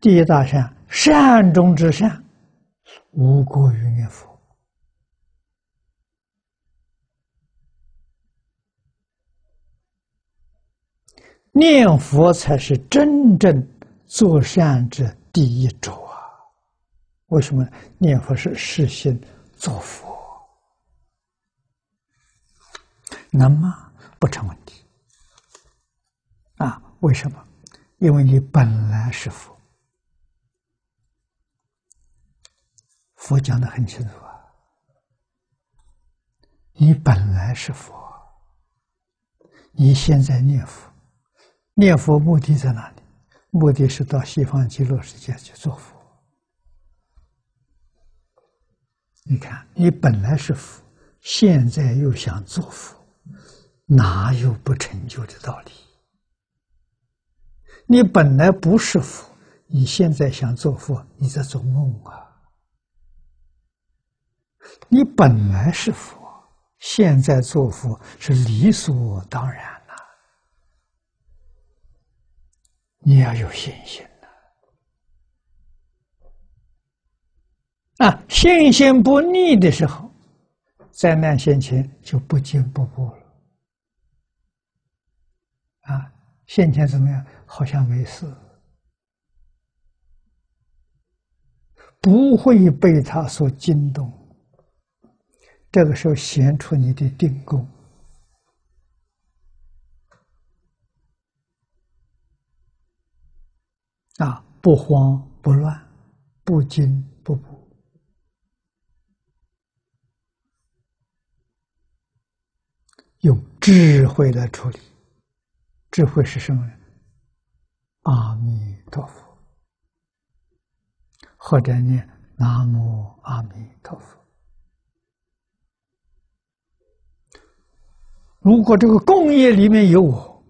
第一大善，善中之善，无过于念佛。念佛才是真正做善者第一轴啊！为什么？念佛是实心做佛，能吗？不成问题。啊，为什么？因为你本来是佛，佛讲的很清楚啊，你本来是佛，你现在念佛。念佛目的在哪里？目的是到西方极乐世界去做佛。你看，你本来是佛，现在又想做佛，哪有不成就的道理？你本来不是佛，你现在想做佛，你在做梦啊！你本来是佛，现在做佛是理所当然了。你要有信心呐！啊，信心不逆的时候，灾难现前就不惊不怖了。啊，现前怎么样？好像没事，不会被他所惊动。这个时候显出你的定功。啊，不慌不乱，不惊不怖，用智慧来处理。智慧是什么？阿弥陀佛，或者念南无阿弥陀佛。如果这个工业里面有我。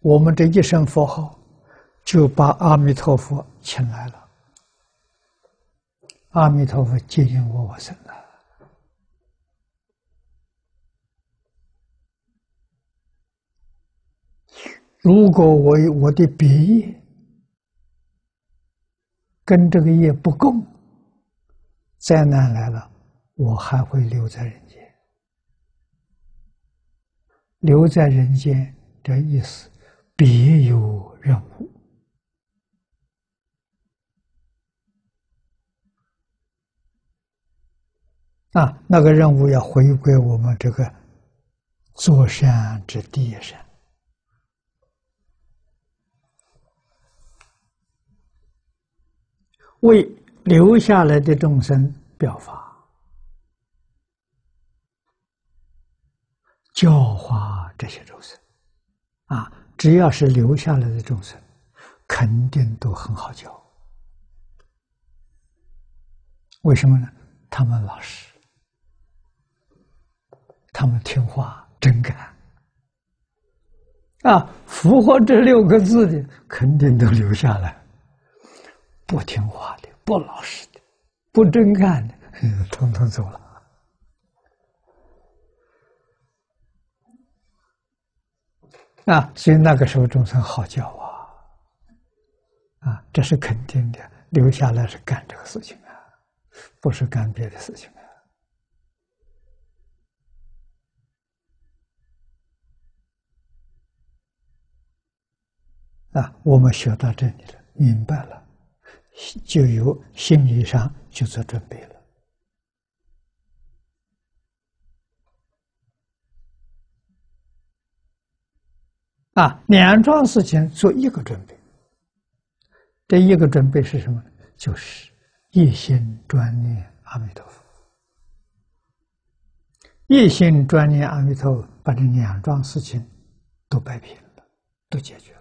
我们这一声佛号，就把阿弥陀佛请来了。阿弥陀佛接引我我生了。如果我我的别业跟这个业不共，灾难来了，我还会留在人间。留在人间的意思。别有任务啊！那个任务要回归我们这个做善之地上，为留下来的众生表法，教化这些众生啊。只要是留下来的众生，肯定都很好教。为什么呢？他们老实，他们听话、真干。啊，符合这六个字的，肯定都留下来；不听话的、不老实的、不真干的，统统走了。啊，所以那个时候众生好教啊，啊，这是肯定的，留下来是干这个事情啊，不是干别的事情啊。啊，我们学到这里了，明白了，就有心理上就做准备了。啊，两桩事情做一个准备，这一个准备是什么呢？就是一心专念阿弥陀佛，一心专念阿弥陀佛，把这两桩事情都摆平了，都解决了。